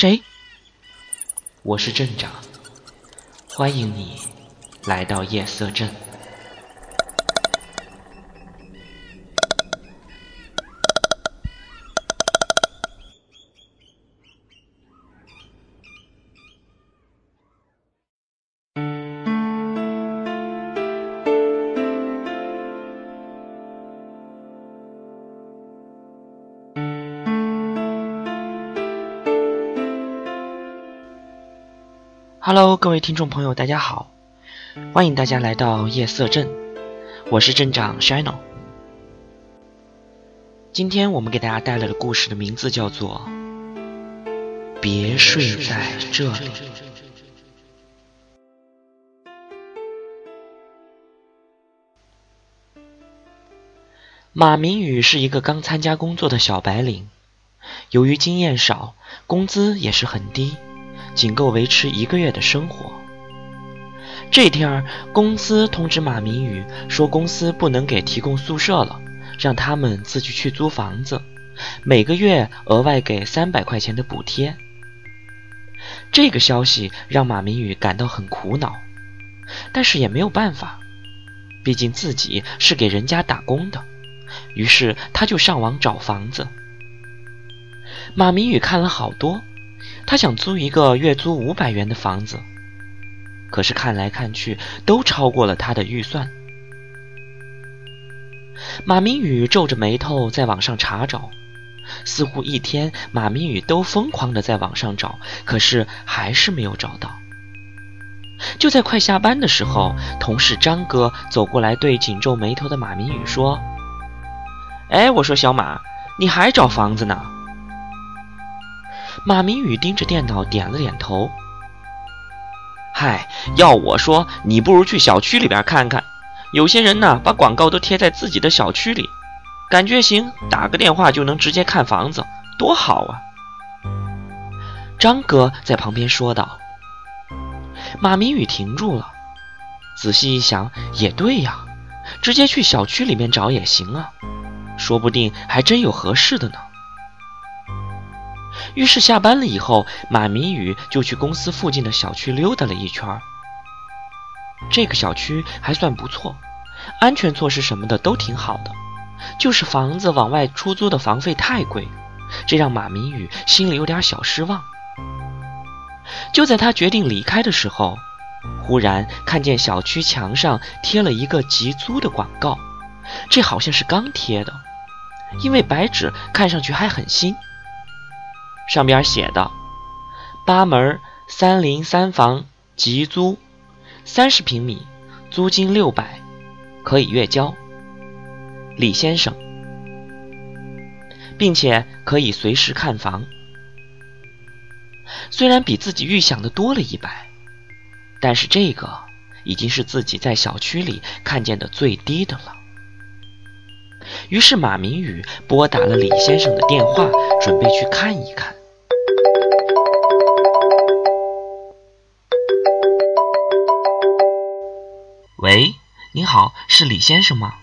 谁？我是镇长，欢迎你来到夜色镇。各位听众朋友，大家好，欢迎大家来到夜色镇，我是镇长 Shino。今天我们给大家带来的故事的名字叫做《别睡在这里》。马明宇是一个刚参加工作的小白领，由于经验少，工资也是很低。仅够维持一个月的生活。这天，公司通知马明宇说，公司不能给提供宿舍了，让他们自己去租房子，每个月额外给三百块钱的补贴。这个消息让马明宇感到很苦恼，但是也没有办法，毕竟自己是给人家打工的。于是他就上网找房子。马明宇看了好多。他想租一个月租五百元的房子，可是看来看去都超过了他的预算。马明宇皱着眉头在网上查找，似乎一天马明宇都疯狂的在网上找，可是还是没有找到。就在快下班的时候，同事张哥走过来对紧皱眉头的马明宇说：“哎，我说小马，你还找房子呢？”马明宇盯着电脑，点了点头。嗨，要我说，你不如去小区里边看看。有些人呢，把广告都贴在自己的小区里，感觉行，打个电话就能直接看房子，多好啊！张哥在旁边说道。马明宇停住了，仔细一想，也对呀，直接去小区里面找也行啊，说不定还真有合适的呢。于是下班了以后，马明宇就去公司附近的小区溜达了一圈。这个小区还算不错，安全措施什么的都挺好的，就是房子往外出租的房费太贵，这让马明宇心里有点小失望。就在他决定离开的时候，忽然看见小区墙上贴了一个集租的广告，这好像是刚贴的，因为白纸看上去还很新。上边写的：八门三零三房急租，三十平米，租金六百，可以月交。李先生，并且可以随时看房。虽然比自己预想的多了一百，但是这个已经是自己在小区里看见的最低的了。于是马明宇拨打了李先生的电话，准备去看一看。喂，您好，是李先生吗？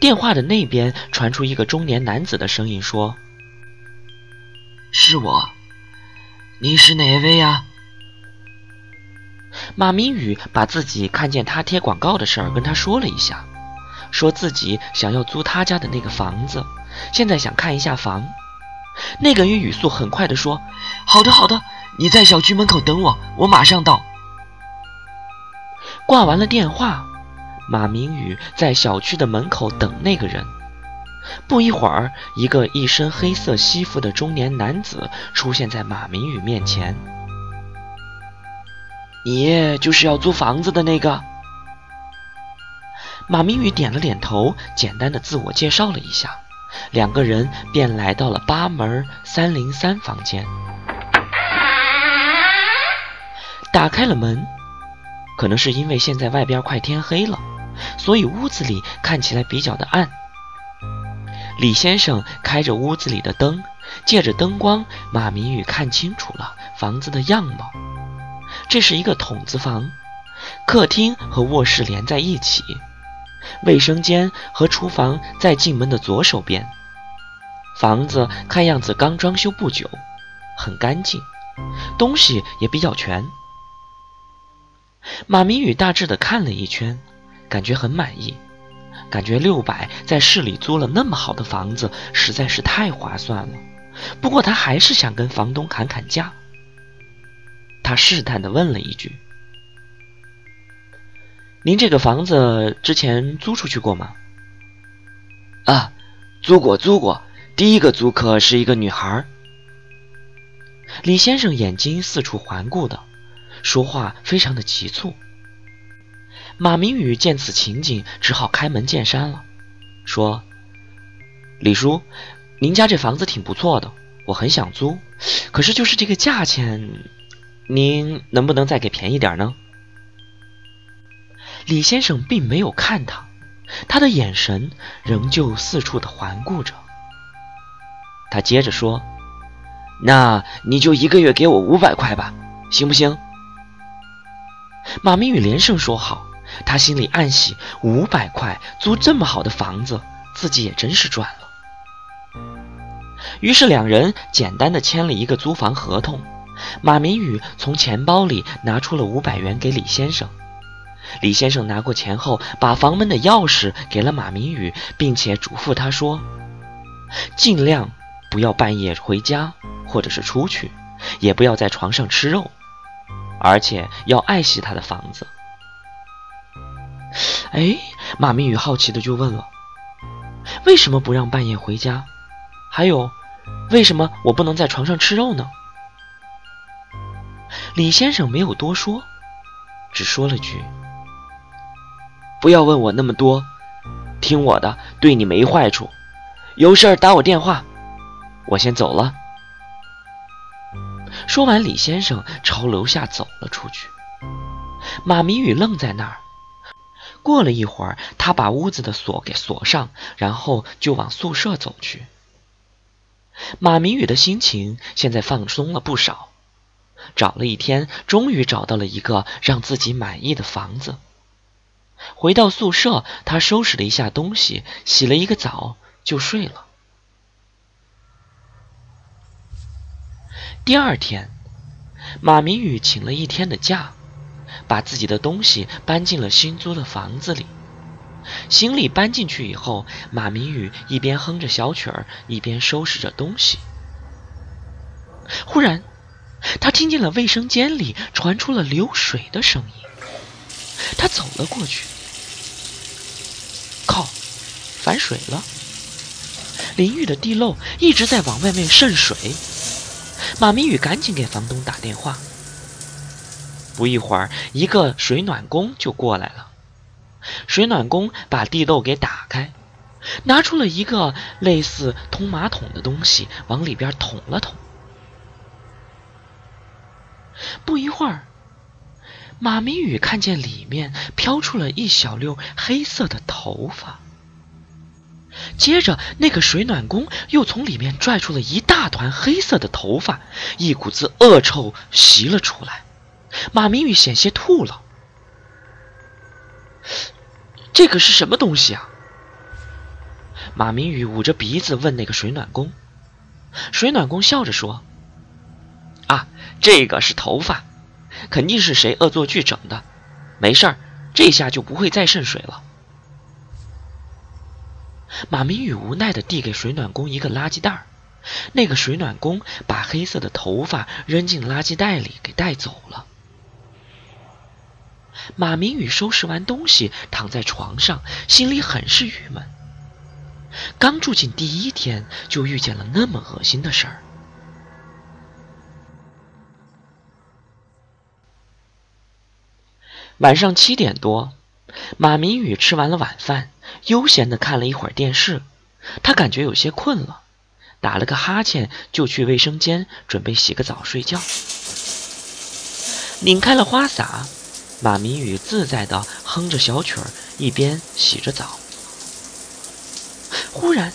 电话的那边传出一个中年男子的声音说：“是我，你是哪位呀？”马明宇把自己看见他贴广告的事儿跟他说了一下，说自己想要租他家的那个房子，现在想看一下房。那个人语速很快的说：“好的，好的，你在小区门口等我，我马上到。”挂完了电话，马明宇在小区的门口等那个人。不一会儿，一个一身黑色西服的中年男子出现在马明宇面前。你就是要租房子的那个？马明宇点了点头，简单的自我介绍了一下，两个人便来到了八门三零三房间。打开了门。可能是因为现在外边快天黑了，所以屋子里看起来比较的暗。李先生开着屋子里的灯，借着灯光，马明宇看清楚了房子的样貌。这是一个筒子房，客厅和卧室连在一起，卫生间和厨房在进门的左手边。房子看样子刚装修不久，很干净，东西也比较全。马明宇大致的看了一圈，感觉很满意，感觉六百在市里租了那么好的房子实在是太划算了。不过他还是想跟房东砍砍价。他试探的问了一句：“您这个房子之前租出去过吗？”“啊，租过，租过。第一个租客是一个女孩。”李先生眼睛四处环顾的，说话非常的急促。马明宇见此情景，只好开门见山了，说：“李叔。”您家这房子挺不错的，我很想租，可是就是这个价钱，您能不能再给便宜点呢？李先生并没有看他，他的眼神仍旧四处的环顾着。他接着说：“那你就一个月给我五百块吧，行不行？”马明宇连声说好，他心里暗喜，五百块租这么好的房子，自己也真是赚了。于是两人简单的签了一个租房合同。马明宇从钱包里拿出了五百元给李先生。李先生拿过钱后，把房门的钥匙给了马明宇，并且嘱咐他说：“尽量不要半夜回家，或者是出去，也不要在床上吃肉，而且要爱惜他的房子。”哎，马明宇好奇的就问了：“为什么不让半夜回家？还有？”为什么我不能在床上吃肉呢？李先生没有多说，只说了句：“不要问我那么多，听我的，对你没坏处。有事儿打我电话，我先走了。”说完，李先生朝楼下走了出去。马明宇愣在那儿。过了一会儿，他把屋子的锁给锁上，然后就往宿舍走去。马明宇的心情现在放松了不少，找了一天，终于找到了一个让自己满意的房子。回到宿舍，他收拾了一下东西，洗了一个澡，就睡了。第二天，马明宇请了一天的假，把自己的东西搬进了新租的房子里。行李搬进去以后，马明宇一边哼着小曲儿，一边收拾着东西。忽然，他听见了卫生间里传出了流水的声音。他走了过去，靠，反水了！淋浴的地漏一直在往外面渗水。马明宇赶紧给房东打电话。不一会儿，一个水暖工就过来了。水暖工把地漏给打开，拿出了一个类似通马桶的东西，往里边捅了捅。不一会儿，马明宇看见里面飘出了一小溜黑色的头发。接着，那个水暖工又从里面拽出了一大团黑色的头发，一股子恶臭袭了出来。马明宇险些吐了。这个是什么东西啊？马明宇捂着鼻子问那个水暖工。水暖工笑着说：“啊，这个是头发，肯定是谁恶作剧整的。没事儿，这下就不会再渗水了。”马明宇无奈的递给水暖工一个垃圾袋那个水暖工把黑色的头发扔进垃圾袋里，给带走了。马明宇收拾完东西，躺在床上，心里很是郁闷。刚住进第一天，就遇见了那么恶心的事儿。晚上七点多，马明宇吃完了晚饭，悠闲的看了一会儿电视。他感觉有些困了，打了个哈欠，就去卫生间准备洗个澡睡觉。拧开了花洒。马明宇自在的哼着小曲儿，一边洗着澡。忽然，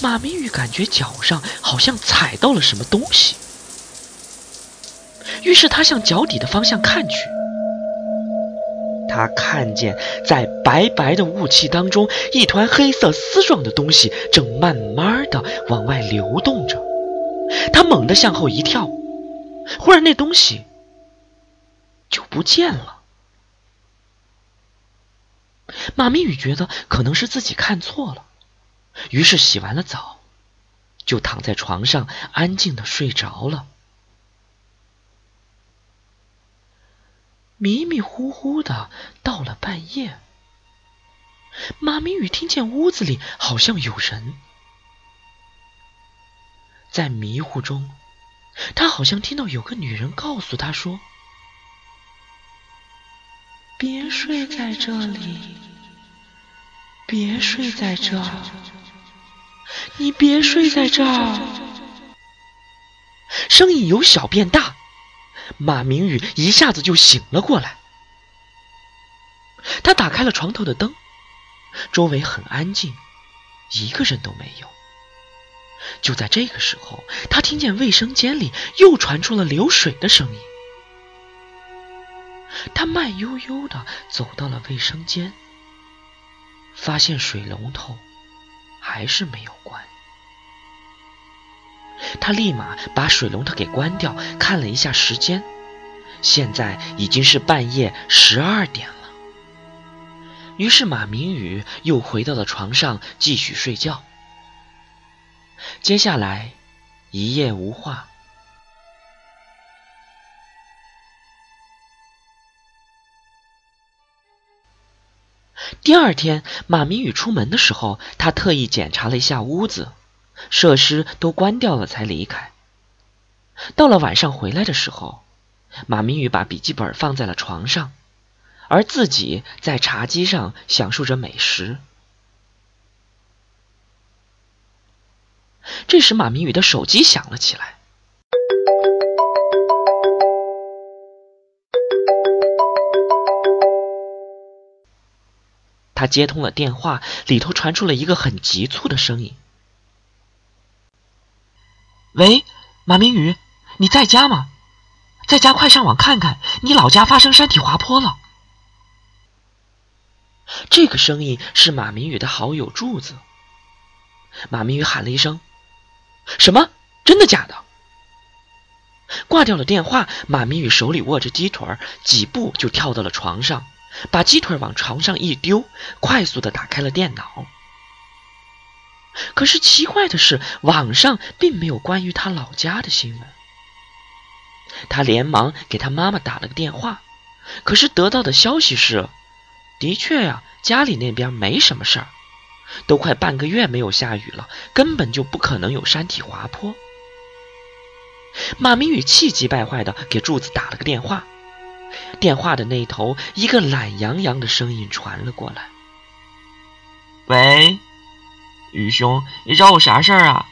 马明宇感觉脚上好像踩到了什么东西，于是他向脚底的方向看去。他看见在白白的雾气当中，一团黑色丝状的东西正慢慢的往外流动着。他猛地向后一跳，忽然那东西就不见了。马明宇觉得可能是自己看错了，于是洗完了澡，就躺在床上安静的睡着了。迷迷糊糊的到了半夜，马明宇听见屋子里好像有人，在迷糊中，他好像听到有个女人告诉他说。别睡在这里，别睡在这儿，你别睡在这儿。声音由小变大，马明宇一下子就醒了过来。他打开了床头的灯，周围很安静，一个人都没有。就在这个时候，他听见卫生间里又传出了流水的声音。他慢悠悠的走到了卫生间，发现水龙头还是没有关。他立马把水龙头给关掉，看了一下时间，现在已经是半夜十二点了。于是马明宇又回到了床上继续睡觉。接下来一夜无话。第二天，马明宇出门的时候，他特意检查了一下屋子，设施都关掉了才离开。到了晚上回来的时候，马明宇把笔记本放在了床上，而自己在茶几上享受着美食。这时，马明宇的手机响了起来。他接通了电话，里头传出了一个很急促的声音：“喂，马明宇，你在家吗？在家，快上网看看，你老家发生山体滑坡了。”这个声音是马明宇的好友柱子。马明宇喊了一声：“什么？真的假的？”挂掉了电话，马明宇手里握着鸡腿，几步就跳到了床上。把鸡腿往床上一丢，快速的打开了电脑。可是奇怪的是，网上并没有关于他老家的新闻。他连忙给他妈妈打了个电话，可是得到的消息是：的确呀，家里那边没什么事儿，都快半个月没有下雨了，根本就不可能有山体滑坡。马明宇气急败坏的给柱子打了个电话。电话的那头，一个懒洋洋的声音传了过来：“喂，宇兄，你找我啥事儿啊？”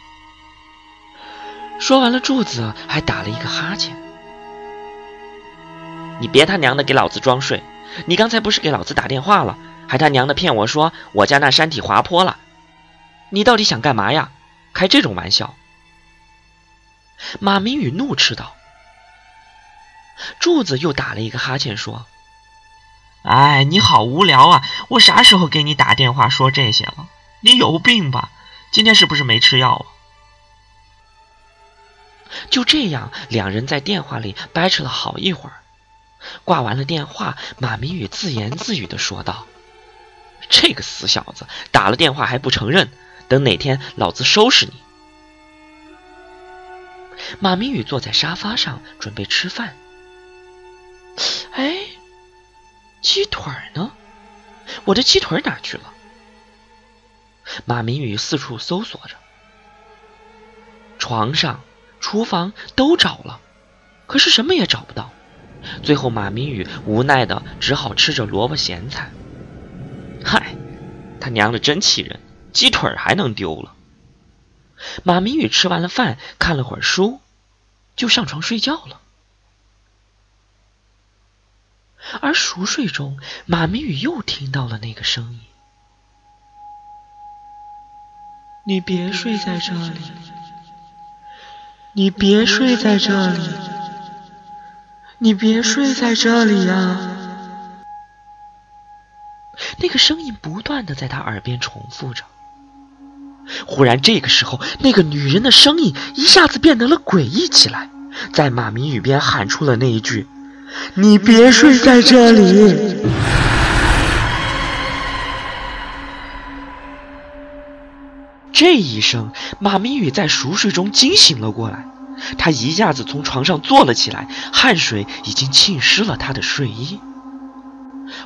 说完了，柱子还打了一个哈欠。“你别他娘的给老子装睡！你刚才不是给老子打电话了，还他娘的骗我说我家那山体滑坡了？你到底想干嘛呀？开这种玩笑！”马明宇怒斥道。柱子又打了一个哈欠，说：“哎，你好无聊啊！我啥时候给你打电话说这些了？你有病吧？今天是不是没吃药啊？”就这样，两人在电话里掰扯了好一会儿。挂完了电话，马明宇自言自语的说道：“这个死小子，打了电话还不承认，等哪天老子收拾你！”马明宇坐在沙发上准备吃饭。哎，鸡腿呢？我的鸡腿哪去了？马明宇四处搜索着，床上、厨房都找了，可是什么也找不到。最后，马明宇无奈的只好吃着萝卜咸菜。嗨，他娘的真气人，鸡腿还能丢了？马明宇吃完了饭，看了会儿书，就上床睡觉了。而熟睡中，马明宇又听到了那个声音：“你别睡在这里，你别睡在这里，你别睡在这里呀！”那个声音不断的在他耳边重复着。忽然，这个时候，那个女人的声音一下子变得了诡异起来，在马明宇边喊出了那一句：“你别睡在这里。”这一声，马明宇在熟睡中惊醒了过来，他一下子从床上坐了起来，汗水已经浸湿了他的睡衣。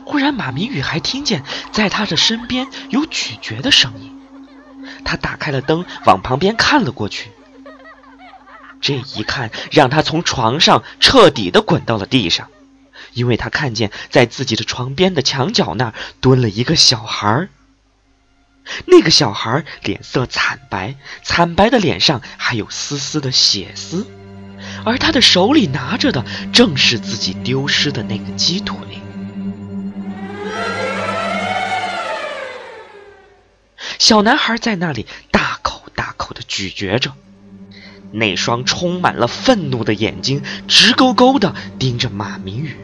忽然，马明宇还听见在他的身边有咀嚼的声音。他打开了灯，往旁边看了过去。这一看，让他从床上彻底的滚到了地上，因为他看见在自己的床边的墙角那儿蹲了一个小孩儿。那个小孩脸色惨白，惨白的脸上还有丝丝的血丝，而他的手里拿着的正是自己丢失的那个鸡腿。小男孩在那里大口大口的咀嚼着，那双充满了愤怒的眼睛直勾勾的盯着马明宇。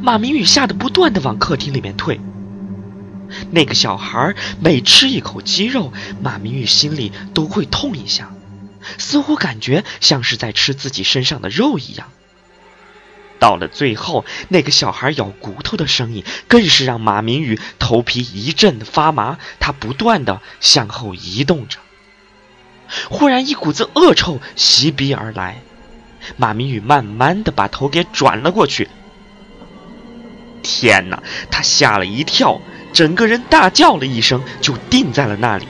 马明宇吓得不断的往客厅里面退。那个小孩每吃一口鸡肉，马明宇心里都会痛一下，似乎感觉像是在吃自己身上的肉一样。到了最后，那个小孩咬骨头的声音更是让马明宇头皮一阵发麻。他不断的向后移动着，忽然一股子恶臭袭鼻而来。马明宇慢慢的把头给转了过去。天哪！他吓了一跳，整个人大叫了一声，就定在了那里。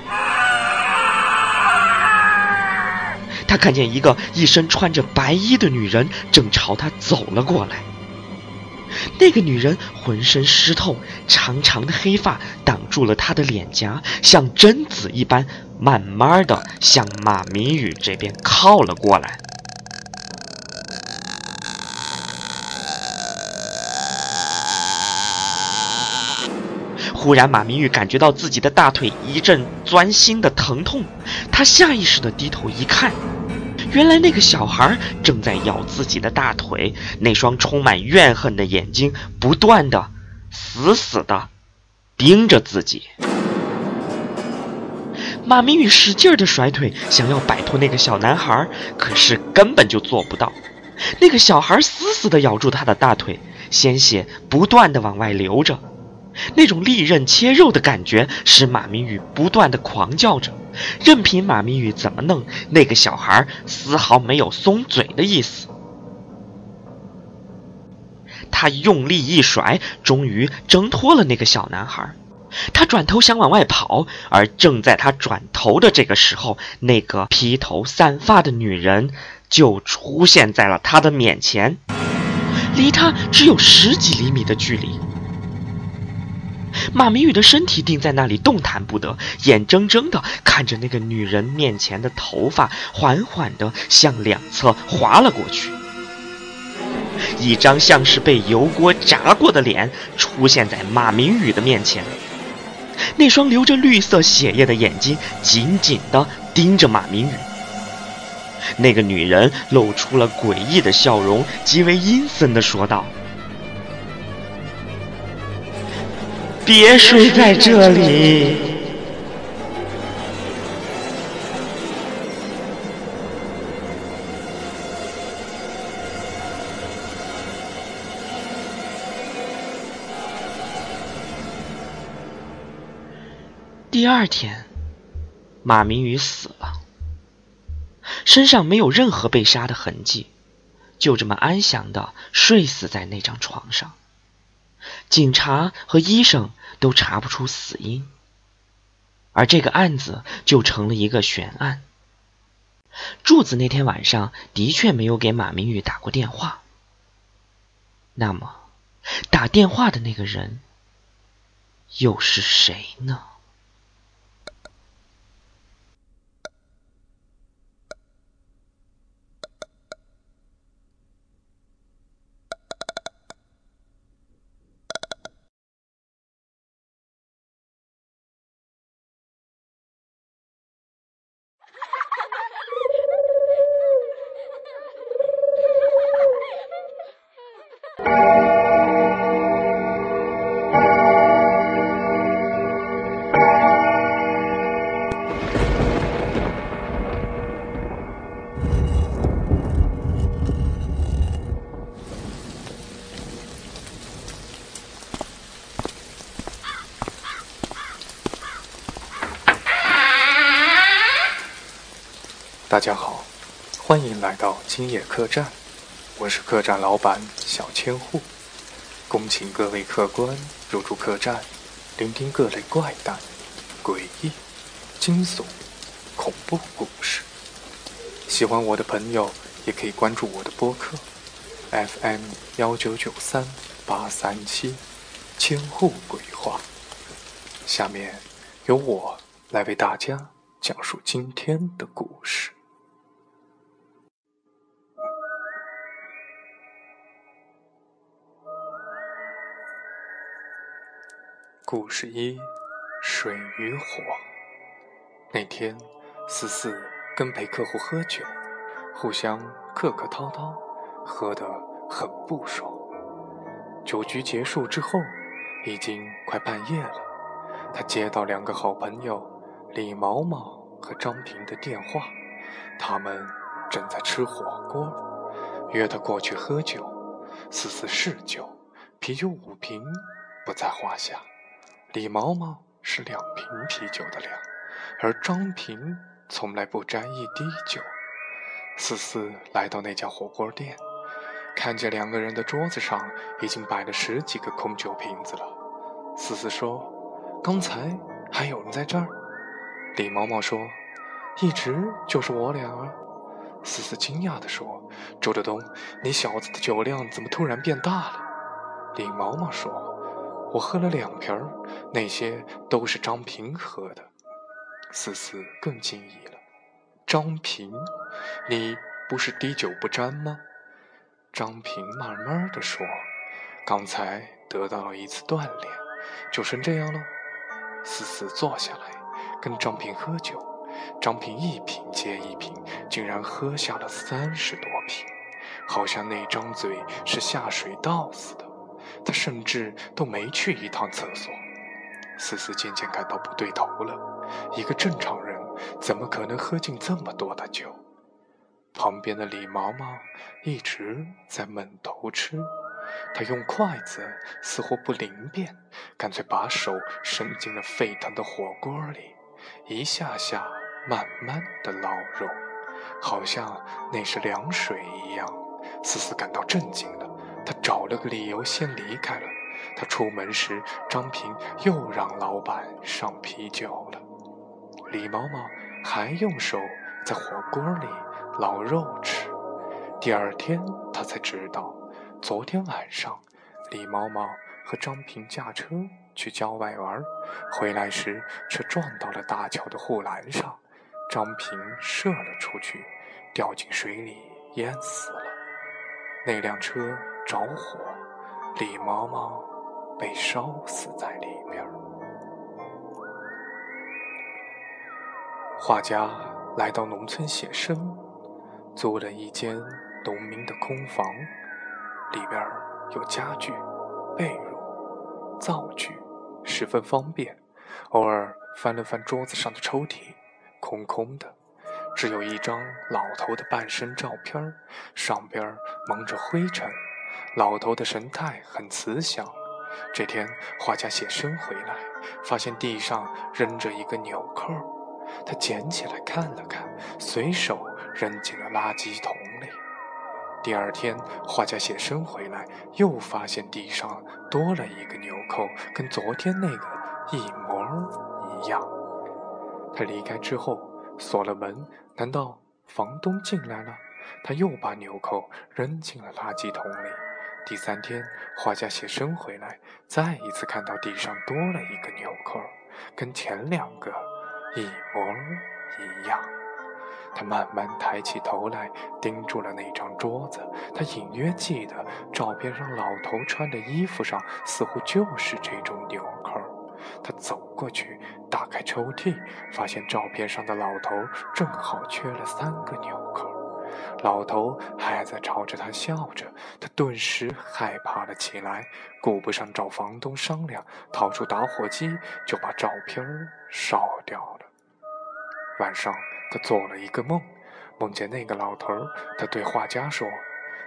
他看见一个一身穿着白衣的女人正朝他走了过来。那个女人浑身湿透，长长的黑发挡住了她的脸颊，像贞子一般，慢慢的向马明宇这边靠了过来。忽然，马明宇感觉到自己的大腿一阵钻心的疼痛，他下意识的低头一看。原来那个小孩正在咬自己的大腿，那双充满怨恨的眼睛不断的、死死的盯着自己。马明宇使劲的甩腿，想要摆脱那个小男孩，可是根本就做不到。那个小孩死死的咬住他的大腿，鲜血不断的往外流着。那种利刃切肉的感觉使马明宇不断的狂叫着，任凭马明宇怎么弄，那个小孩丝毫没有松嘴的意思。他用力一甩，终于挣脱了那个小男孩。他转头想往外跑，而正在他转头的这个时候，那个披头散发的女人就出现在了他的面前，离他只有十几厘米的距离。马明宇的身体定在那里，动弹不得，眼睁睁地看着那个女人面前的头发缓缓地向两侧滑了过去，一张像是被油锅炸过的脸出现在马明宇的面前，那双流着绿色血液的眼睛紧紧地盯着马明宇。那个女人露出了诡异的笑容，极为阴森地说道。别睡在这里。第二天，马明宇死了，身上没有任何被杀的痕迹，就这么安详的睡死在那张床上。警察和医生都查不出死因，而这个案子就成了一个悬案。柱子那天晚上的确没有给马明宇打过电话，那么打电话的那个人又是谁呢？大家好，欢迎来到今夜客栈，我是客栈老板小千户，恭请各位客官入住客栈，聆听各类怪诞、诡异、惊悚、恐怖故事。喜欢我的朋友也可以关注我的播客 FM 幺九九三八三七千户鬼话。下面由我来为大家讲述今天的故事。故事一：水与火。那天，思思跟陪客户喝酒，互相客客套套，喝得很不爽。酒局结束之后，已经快半夜了。他接到两个好朋友李毛毛和张平的电话，他们正在吃火锅，约他过去喝酒。思思嗜酒，啤酒五瓶不在话下。李毛毛是两瓶啤酒的量，而张平从来不沾一滴酒。思思来到那家火锅店，看见两个人的桌子上已经摆了十几个空酒瓶子了。思思说：“刚才还有人在这儿。”李毛毛说：“一直就是我俩。”思思惊讶地说：“周德东，你小子的酒量怎么突然变大了？”李毛毛说。我喝了两瓶儿，那些都是张平喝的。思思更惊异了，张平，你不是滴酒不沾吗？张平慢慢的说：“刚才得到了一次锻炼，就成这样了。”思思坐下来跟张平喝酒，张平一瓶接一瓶，竟然喝下了三十多瓶，好像那张嘴是下水道似的。他甚至都没去一趟厕所。思思渐渐感到不对头了，一个正常人怎么可能喝进这么多的酒？旁边的李毛毛一直在闷头吃，他用筷子似乎不灵便，干脆把手伸进了沸腾的火锅里，一下下慢慢的捞肉，好像那是凉水一样。思思感到震惊了。他找了个理由先离开了。他出门时，张平又让老板上啤酒了。李毛毛还用手在火锅里捞肉吃。第二天，他才知道，昨天晚上，李毛毛和张平驾车去郊外玩，回来时却撞到了大桥的护栏上，张平射了出去，掉进水里淹死了。那辆车。着火，李毛毛被烧死在里边。画家来到农村写生，租了一间农民的空房，里边有家具、被褥、灶具，十分方便。偶尔翻了翻桌子上的抽屉，空空的，只有一张老头的半身照片，上边蒙着灰尘。老头的神态很慈祥。这天，画家写生回来，发现地上扔着一个纽扣，他捡起来看了看，随手扔进了垃圾桶里。第二天，画家写生回来，又发现地上多了一个纽扣，跟昨天那个一模一样。他离开之后锁了门，难道房东进来了？他又把纽扣扔进了垃圾桶里。第三天，画家写生回来，再一次看到地上多了一个纽扣，跟前两个一模一样。他慢慢抬起头来，盯住了那张桌子。他隐约记得照片上老头穿的衣服上似乎就是这种纽扣。他走过去，打开抽屉，发现照片上的老头正好缺了三个纽扣。老头还在朝着他笑着，他顿时害怕了起来，顾不上找房东商量，掏出打火机就把照片烧掉了。晚上，他做了一个梦，梦见那个老头他对画家说：“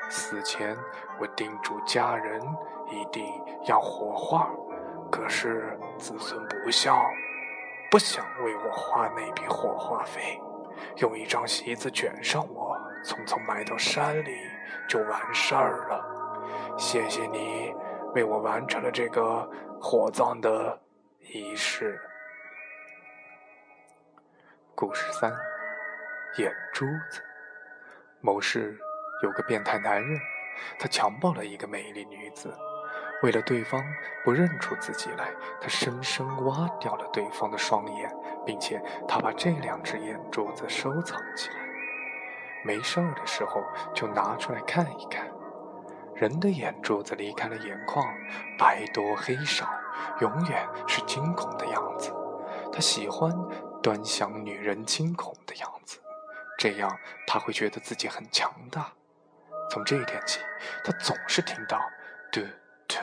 死前我叮嘱家人一定要火化，可是子孙不孝，不想为我花那笔火化费。”用一张席子卷上我，匆匆埋到山里就完事儿了。谢谢你为我完成了这个火葬的仪式。故事三：眼珠子。某市有个变态男人，他强暴了一个美丽女子。为了对方不认出自己来，他生生挖掉了对方的双眼，并且他把这两只眼珠子收藏起来。没事儿的时候就拿出来看一看。人的眼珠子离开了眼眶，白多黑少，永远是惊恐的样子。他喜欢端详女人惊恐的样子，这样他会觉得自己很强大。从这一天起，他总是听到“嘟嘟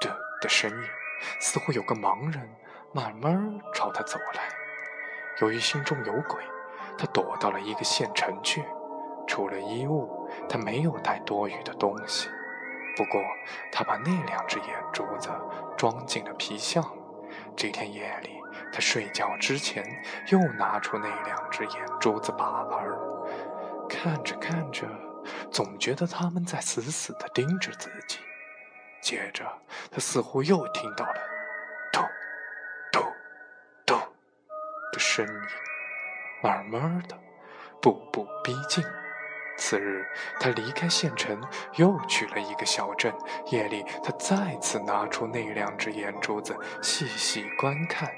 嘟”的声音，似乎有个盲人慢慢朝他走来。由于心中有鬼，他躲到了一个县城去。除了衣物，他没有带多余的东西。不过，他把那两只眼珠子装进了皮箱。这天夜里，他睡觉之前又拿出那两只眼珠子把玩，看着看着，总觉得他们在死死地盯着自己。接着，他似乎又听到了“咚咚咚”的声音，慢慢的，步步逼近。次日，他离开县城，又去了一个小镇。夜里，他再次拿出那两只眼珠子，细细观看。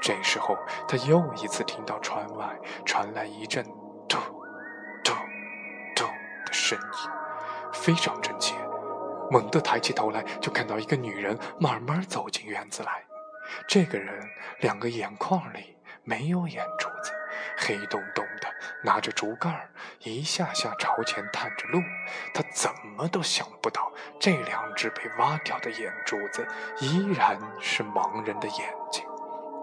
这时候，他又一次听到窗外传来一阵“咚咚咚”的声音，非常真切。猛地抬起头来，就看到一个女人慢慢走进院子来。这个人两个眼眶里没有眼珠子。黑洞洞的，拿着竹竿一下下朝前探着路。他怎么都想不到，这两只被挖掉的眼珠子依然是盲人的眼睛。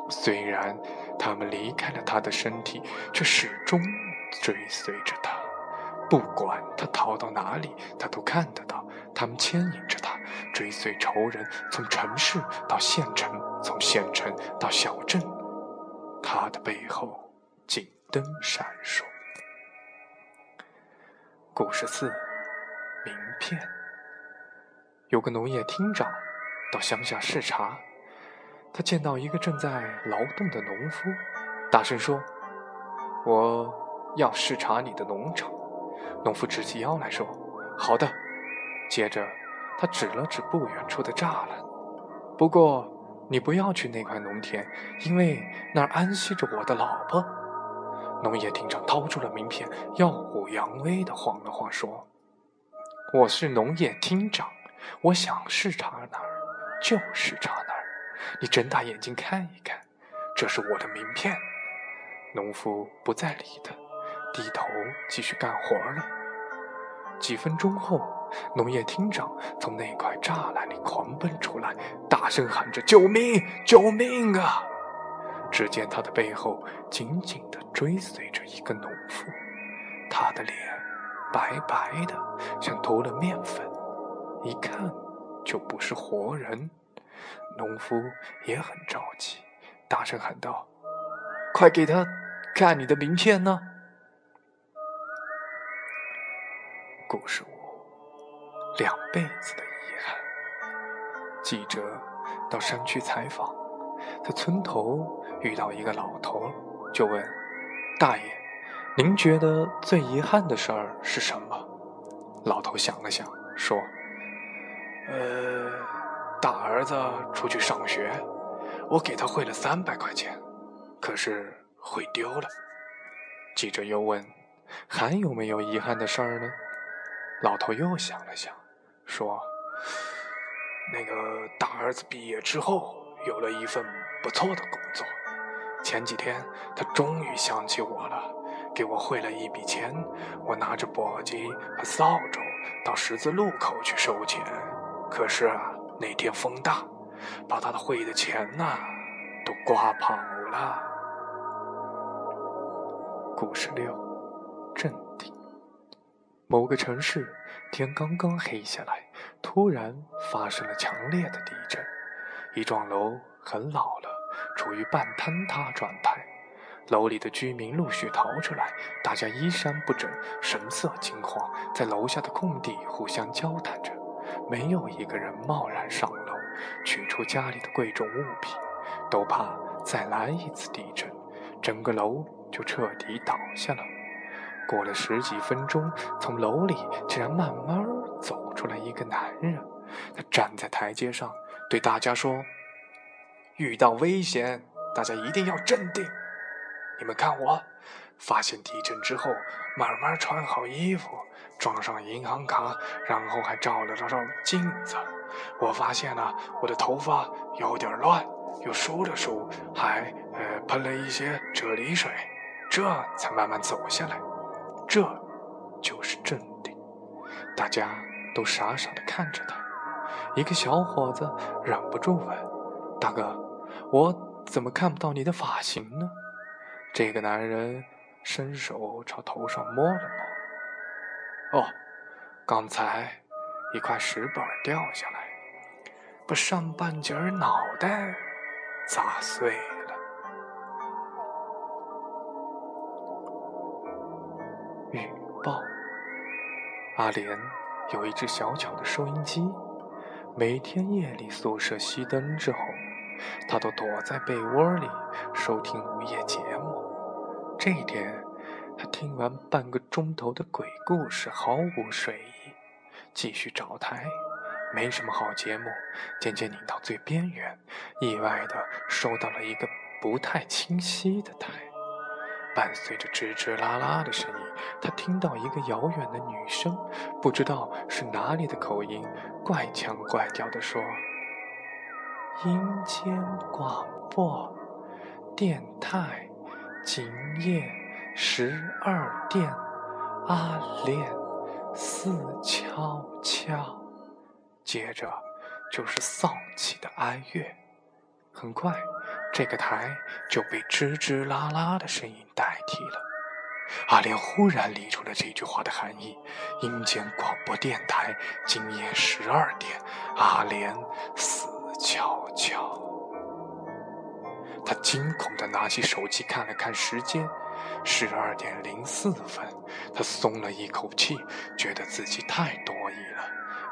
虽然他们离开了他的身体，却始终追随着他。不管他逃到哪里，他都看得到。他们牵引着他，追随仇人，从城市到县城，从县城到小镇。他的背后。灯闪烁。故事四：名片。有个农业厅长到乡下视察，他见到一个正在劳动的农夫，大声说：“我要视察你的农场。”农夫直起腰来说：“好的。”接着他指了指不远处的栅栏：“不过你不要去那块农田，因为那儿安息着我的老婆。”农业厅长掏出了名片，耀武扬威地晃了晃，说：“我是农业厅长，我想视察哪儿就视察哪儿。你睁大眼睛看一看，这是我的名片。”农夫不再理他，低头继续干活了。几分钟后，农业厅长从那块栅栏里狂奔出来，大声喊着：“救命！救命啊！”只见他的背后紧紧地追随着一个农妇，他的脸白白的，像涂了面粉，一看就不是活人。农夫也很着急，大声喊道：“快给他看你的名片呢！”故事五：两辈子的遗憾。记者到山区采访。在村头遇到一个老头，就问：“大爷，您觉得最遗憾的事儿是什么？”老头想了想，说：“呃，大儿子出去上学，我给他汇了三百块钱，可是汇丢了。”记者又问：“还有没有遗憾的事儿呢？”老头又想了想，说：“那个大儿子毕业之后。”有了一份不错的工作，前几天他终于想起我了，给我汇了一笔钱。我拿着簸箕和扫帚到十字路口去收钱，可是啊，那天风大，把他的汇的钱呐都刮跑了。故事六：镇定。某个城市天刚刚黑下来，突然发生了强烈的地震。一幢楼很老了，处于半坍塌状态，楼里的居民陆续逃出来，大家衣衫不整，神色惊慌，在楼下的空地互相交谈着，没有一个人贸然上楼取出家里的贵重物品，都怕再来一次地震，整个楼就彻底倒下了。过了十几分钟，从楼里竟然慢慢走出来一个男人，他站在台阶上，对大家说：“遇到危险，大家一定要镇定。你们看我，发现地震之后，慢慢穿好衣服，装上银行卡，然后还照了照镜子。我发现了我的头发有点乱，又梳了梳，还呃喷了一些啫喱水，这才慢慢走下来。”这就是镇定，大家都傻傻的看着他。一个小伙子忍不住问：“大哥，我怎么看不到你的发型呢？”这个男人伸手朝头上摸了摸：“哦，刚才一块石板掉下来，把上半截脑袋砸碎。”预报：阿莲有一只小巧的收音机，每天夜里宿舍熄灯之后，他都躲在被窝里收听午夜节目。这一天，他听完半个钟头的鬼故事，毫无睡意，继续找台，没什么好节目，渐渐拧到最边缘，意外的收到了一个不太清晰的台。伴随着吱吱啦啦的声音，他听到一个遥远的女声，不知道是哪里的口音，怪腔怪调地说：“阴间广播电台，今夜十二点，阿莲死悄悄。”接着就是丧气的哀乐。很快。这个台就被吱吱啦啦的声音代替了。阿莲忽然理出了这句话的含义：阴间广播电台，今夜十二点，阿莲死悄悄。他惊恐地拿起手机看了看时间，十二点零四分。他松了一口气，觉得自己太多疑了，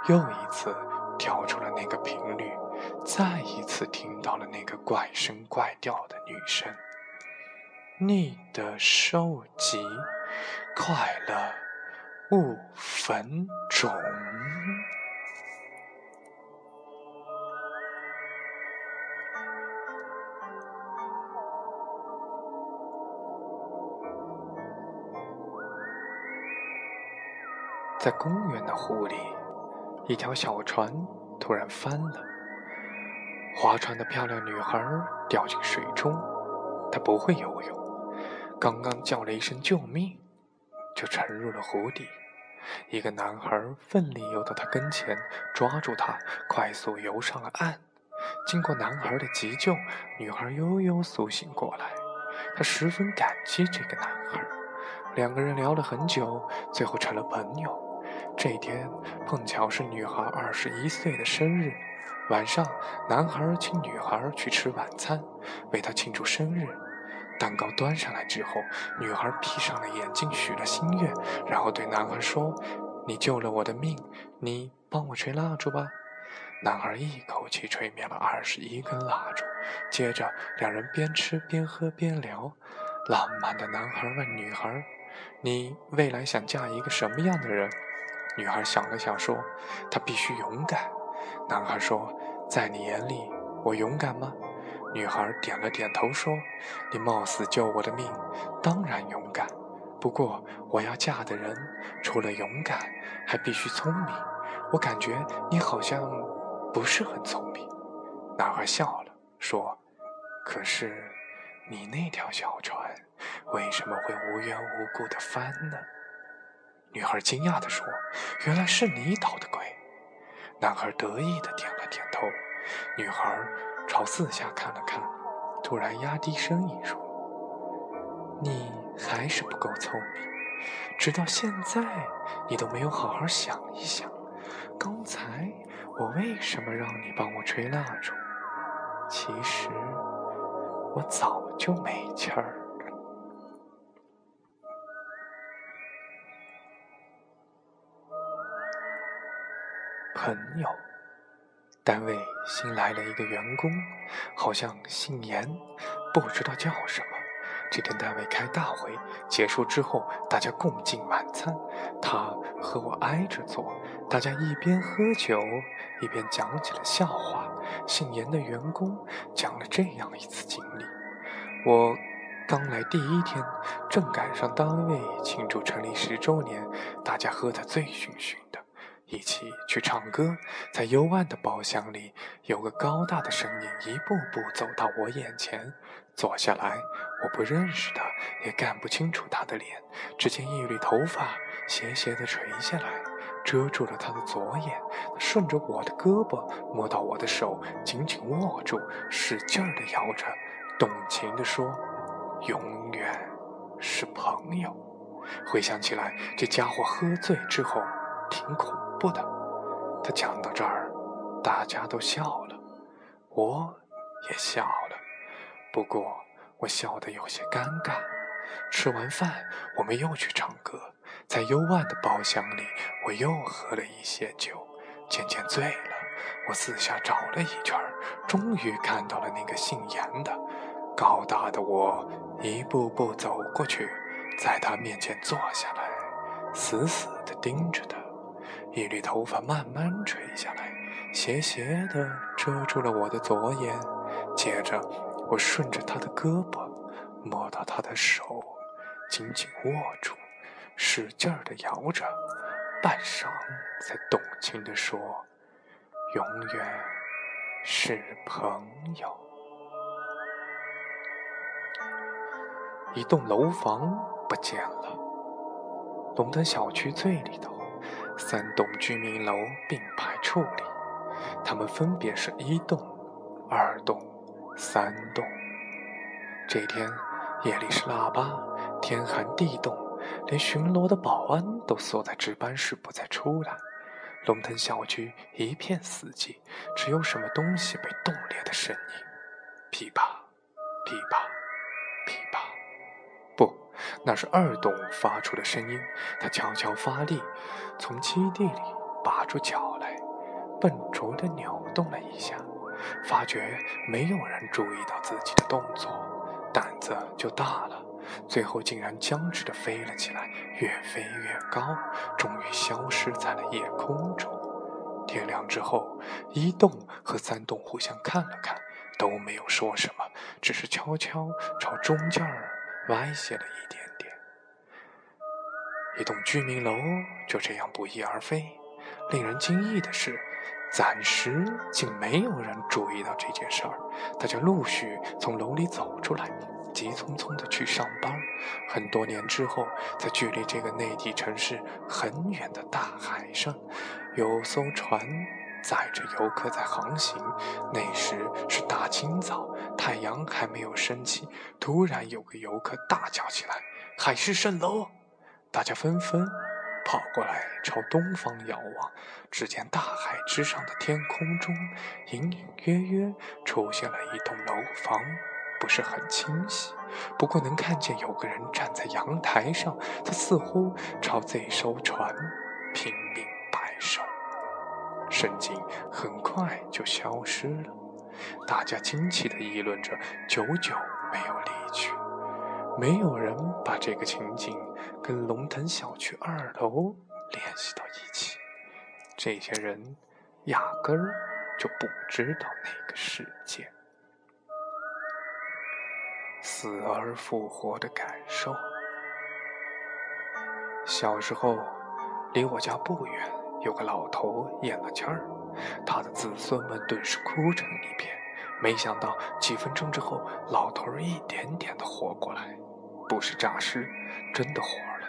又一次调出了那个频率。再一次听到了那个怪声怪调的女声。你的收集快乐五分钟。在公园的湖里，一条小船突然翻了。划船的漂亮女孩掉进水中，她不会游泳，刚刚叫了一声救命，就沉入了湖底。一个男孩奋力游到她跟前，抓住她，快速游上了岸。经过男孩的急救，女孩悠悠苏醒过来。她十分感激这个男孩，两个人聊了很久，最后成了朋友。这天碰巧是女孩二十一岁的生日。晚上，男孩请女孩去吃晚餐，为她庆祝生日。蛋糕端上来之后，女孩闭上了眼睛，许了心愿，然后对男孩说：“你救了我的命，你帮我吹蜡烛吧。”男孩一口气吹灭了二十一根蜡烛。接着，两人边吃边喝边聊。浪漫的男孩问女孩：“你未来想嫁一个什么样的人？”女孩想了想说：“她必须勇敢。”男孩说：“在你眼里，我勇敢吗？”女孩点了点头说：“你冒死救我的命，当然勇敢。不过，我要嫁的人除了勇敢，还必须聪明。我感觉你好像不是很聪明。”男孩笑了，说：“可是，你那条小船为什么会无缘无故的翻呢？”女孩惊讶地说：“原来是你捣的鬼。”男孩得意的点了点头，女孩朝四下看了看，突然压低声音说：“你还是不够聪明，直到现在你都没有好好想一想，刚才我为什么让你帮我吹蜡烛？其实我早就没气儿朋友。单位新来了一个员工，好像姓严，不知道叫什么。这天单位开大会结束之后，大家共进晚餐，他和我挨着坐，大家一边喝酒一边讲起了笑话。姓严的员工讲了这样一次经历：我刚来第一天，正赶上单位庆祝成立十周年，大家喝得醉醺醺的。一起去唱歌，在幽暗的包厢里，有个高大的身影一步步走到我眼前，坐下来。我不认识他，也看不清楚他的脸。只见一缕头发斜斜地垂下来，遮住了他的左眼。他顺着我的胳膊摸到我的手，紧紧握住，使劲地摇着，动情地说：“永远是朋友。”回想起来，这家伙喝醉之后挺恐。不的，他讲到这儿，大家都笑了，我也笑了。不过我笑得有些尴尬。吃完饭，我们又去唱歌，在幽暗的包厢里，我又喝了一些酒，渐渐醉了。我四下找了一圈，终于看到了那个姓严的。高大的我一步步走过去，在他面前坐下来，死死地盯着他。一缕头发慢慢垂下来，斜斜地遮住了我的左眼。接着，我顺着他的胳膊摸到他的手，紧紧握住，使劲儿地摇着，半晌才动情地说：“永远是朋友。”一栋楼房不见了，龙腾小区最里头。三栋居民楼并排矗立，它们分别是一栋、二栋、三栋。这天夜里是腊八，天寒地冻，连巡逻的保安都缩在值班室不再出来。龙腾小区一片死寂，只有什么东西被冻裂的声音，噼啪、噼啪、噼啪。那是二栋发出的声音，他悄悄发力，从基地里拔出脚来，笨拙地扭动了一下，发觉没有人注意到自己的动作，胆子就大了，最后竟然僵直地飞了起来，越飞越高，终于消失在了夜空中。天亮之后，一栋和三栋互相看了看，都没有说什么，只是悄悄朝中间儿。歪斜了一点点，一栋居民楼就这样不翼而飞。令人惊异的是，暂时竟没有人注意到这件事儿。大家陆续从楼里走出来，急匆匆地去上班。很多年之后，在距离这个内地城市很远的大海上，有艘船。载着游客在航行，那时是大清早，太阳还没有升起。突然有个游客大叫起来：“海市蜃楼！”大家纷纷跑过来朝东方遥望，只见大海之上的天空中，隐隐约约出现了一栋楼房，不是很清晰，不过能看见有个人站在阳台上，他似乎朝这艘船拼命摆手。神经很快就消失了，大家惊奇地议论着，久久没有离去。没有人把这个情景跟龙腾小区二楼联系到一起。这些人压根儿就不知道那个事件。死而复活的感受。小时候，离我家不远。有个老头咽了气儿，他的子孙们顿时哭成一片。没想到几分钟之后，老头儿一点点的活过来，不是诈尸，真的活了。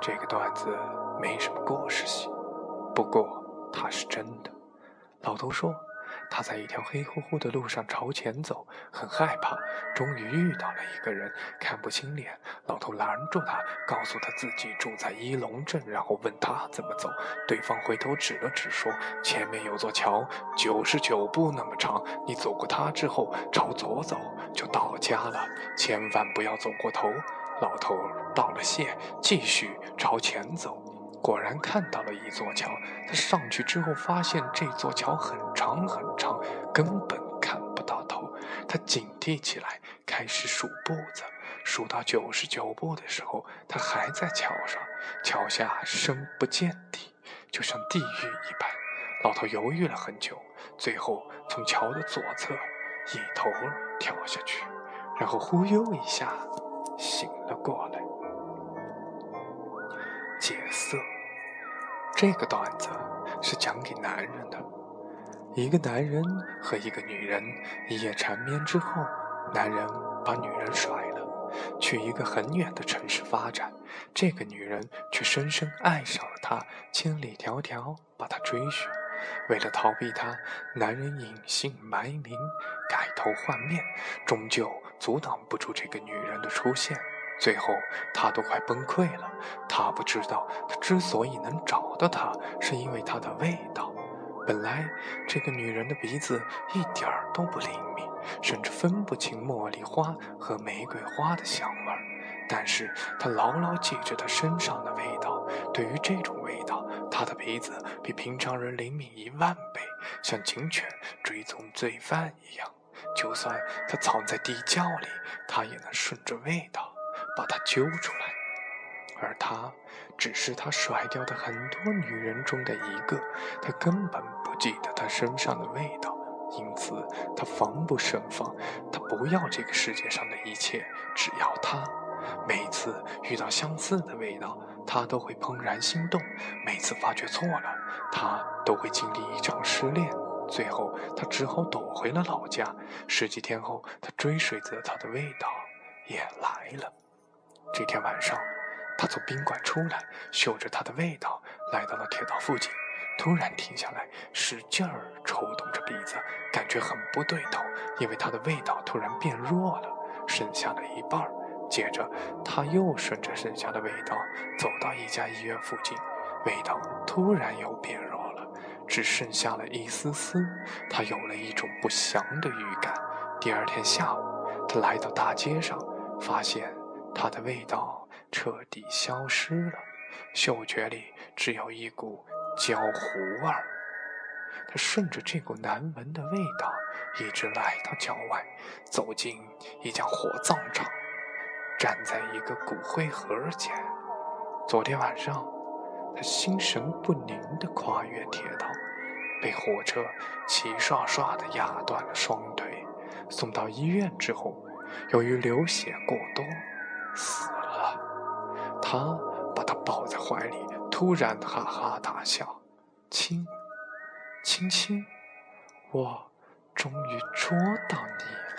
这个段子没什么故事性，不过它是真的。老头说。他在一条黑乎乎的路上朝前走，很害怕。终于遇到了一个人，看不清脸。老头拦住他，告诉他自己住在一龙镇，然后问他怎么走。对方回头指了指，说：“前面有座桥，九十九步那么长。你走过它之后，朝左走就到家了。千万不要走过头。”老头道了谢，继续朝前走。果然看到了一座桥。他上去之后，发现这座桥很长很长，根本看不到头。他警惕起来，开始数步子。数到九十九步的时候，他还在桥上。桥下深不见底，就像地狱一般。老头犹豫了很久，最后从桥的左侧一头跳下去，然后忽悠一下醒了过来。解色，这个段子是讲给男人的。一个男人和一个女人一夜缠绵之后，男人把女人甩了，去一个很远的城市发展。这个女人却深深爱上了他，千里迢迢把他追寻。为了逃避他，男人隐姓埋名，改头换面，终究阻挡不住这个女人的出现。最后，他都快崩溃了。他不知道，他之所以能找到她，是因为她的味道。本来，这个女人的鼻子一点儿都不灵敏，甚至分不清茉莉花和玫瑰花的香味儿。但是，她牢牢记着她身上的味道。对于这种味道，她的鼻子比平常人灵敏一万倍，像警犬追踪罪犯一样。就算他藏在地窖里，他也能顺着味道。把他揪出来，而他只是他甩掉的很多女人中的一个，他根本不记得他身上的味道，因此他防不胜防。他不要这个世界上的一切，只要他。每次遇到相似的味道，他都会怦然心动；每次发觉错了，他都会经历一场失恋。最后，他只好躲回了老家。十几天后，他追随着他的味道也来了。这天晚上，他从宾馆出来，嗅着它的味道，来到了铁道附近，突然停下来，使劲儿抽动着鼻子，感觉很不对头，因为它的味道突然变弱了，剩下了一半儿。接着，他又顺着剩下的味道走到一家医院附近，味道突然又变弱了，只剩下了一丝丝。他有了一种不祥的预感。第二天下午，他来到大街上，发现。它的味道彻底消失了，嗅觉里只有一股焦糊味儿。他顺着这股难闻的味道，一直来到郊外，走进一家火葬场，站在一个骨灰盒前。昨天晚上，他心神不宁地跨越铁道，被火车齐刷刷地压断了双腿。送到医院之后，由于流血过多。死了，他把他抱在怀里，突然哈哈大笑。亲，亲亲，我终于捉到你了。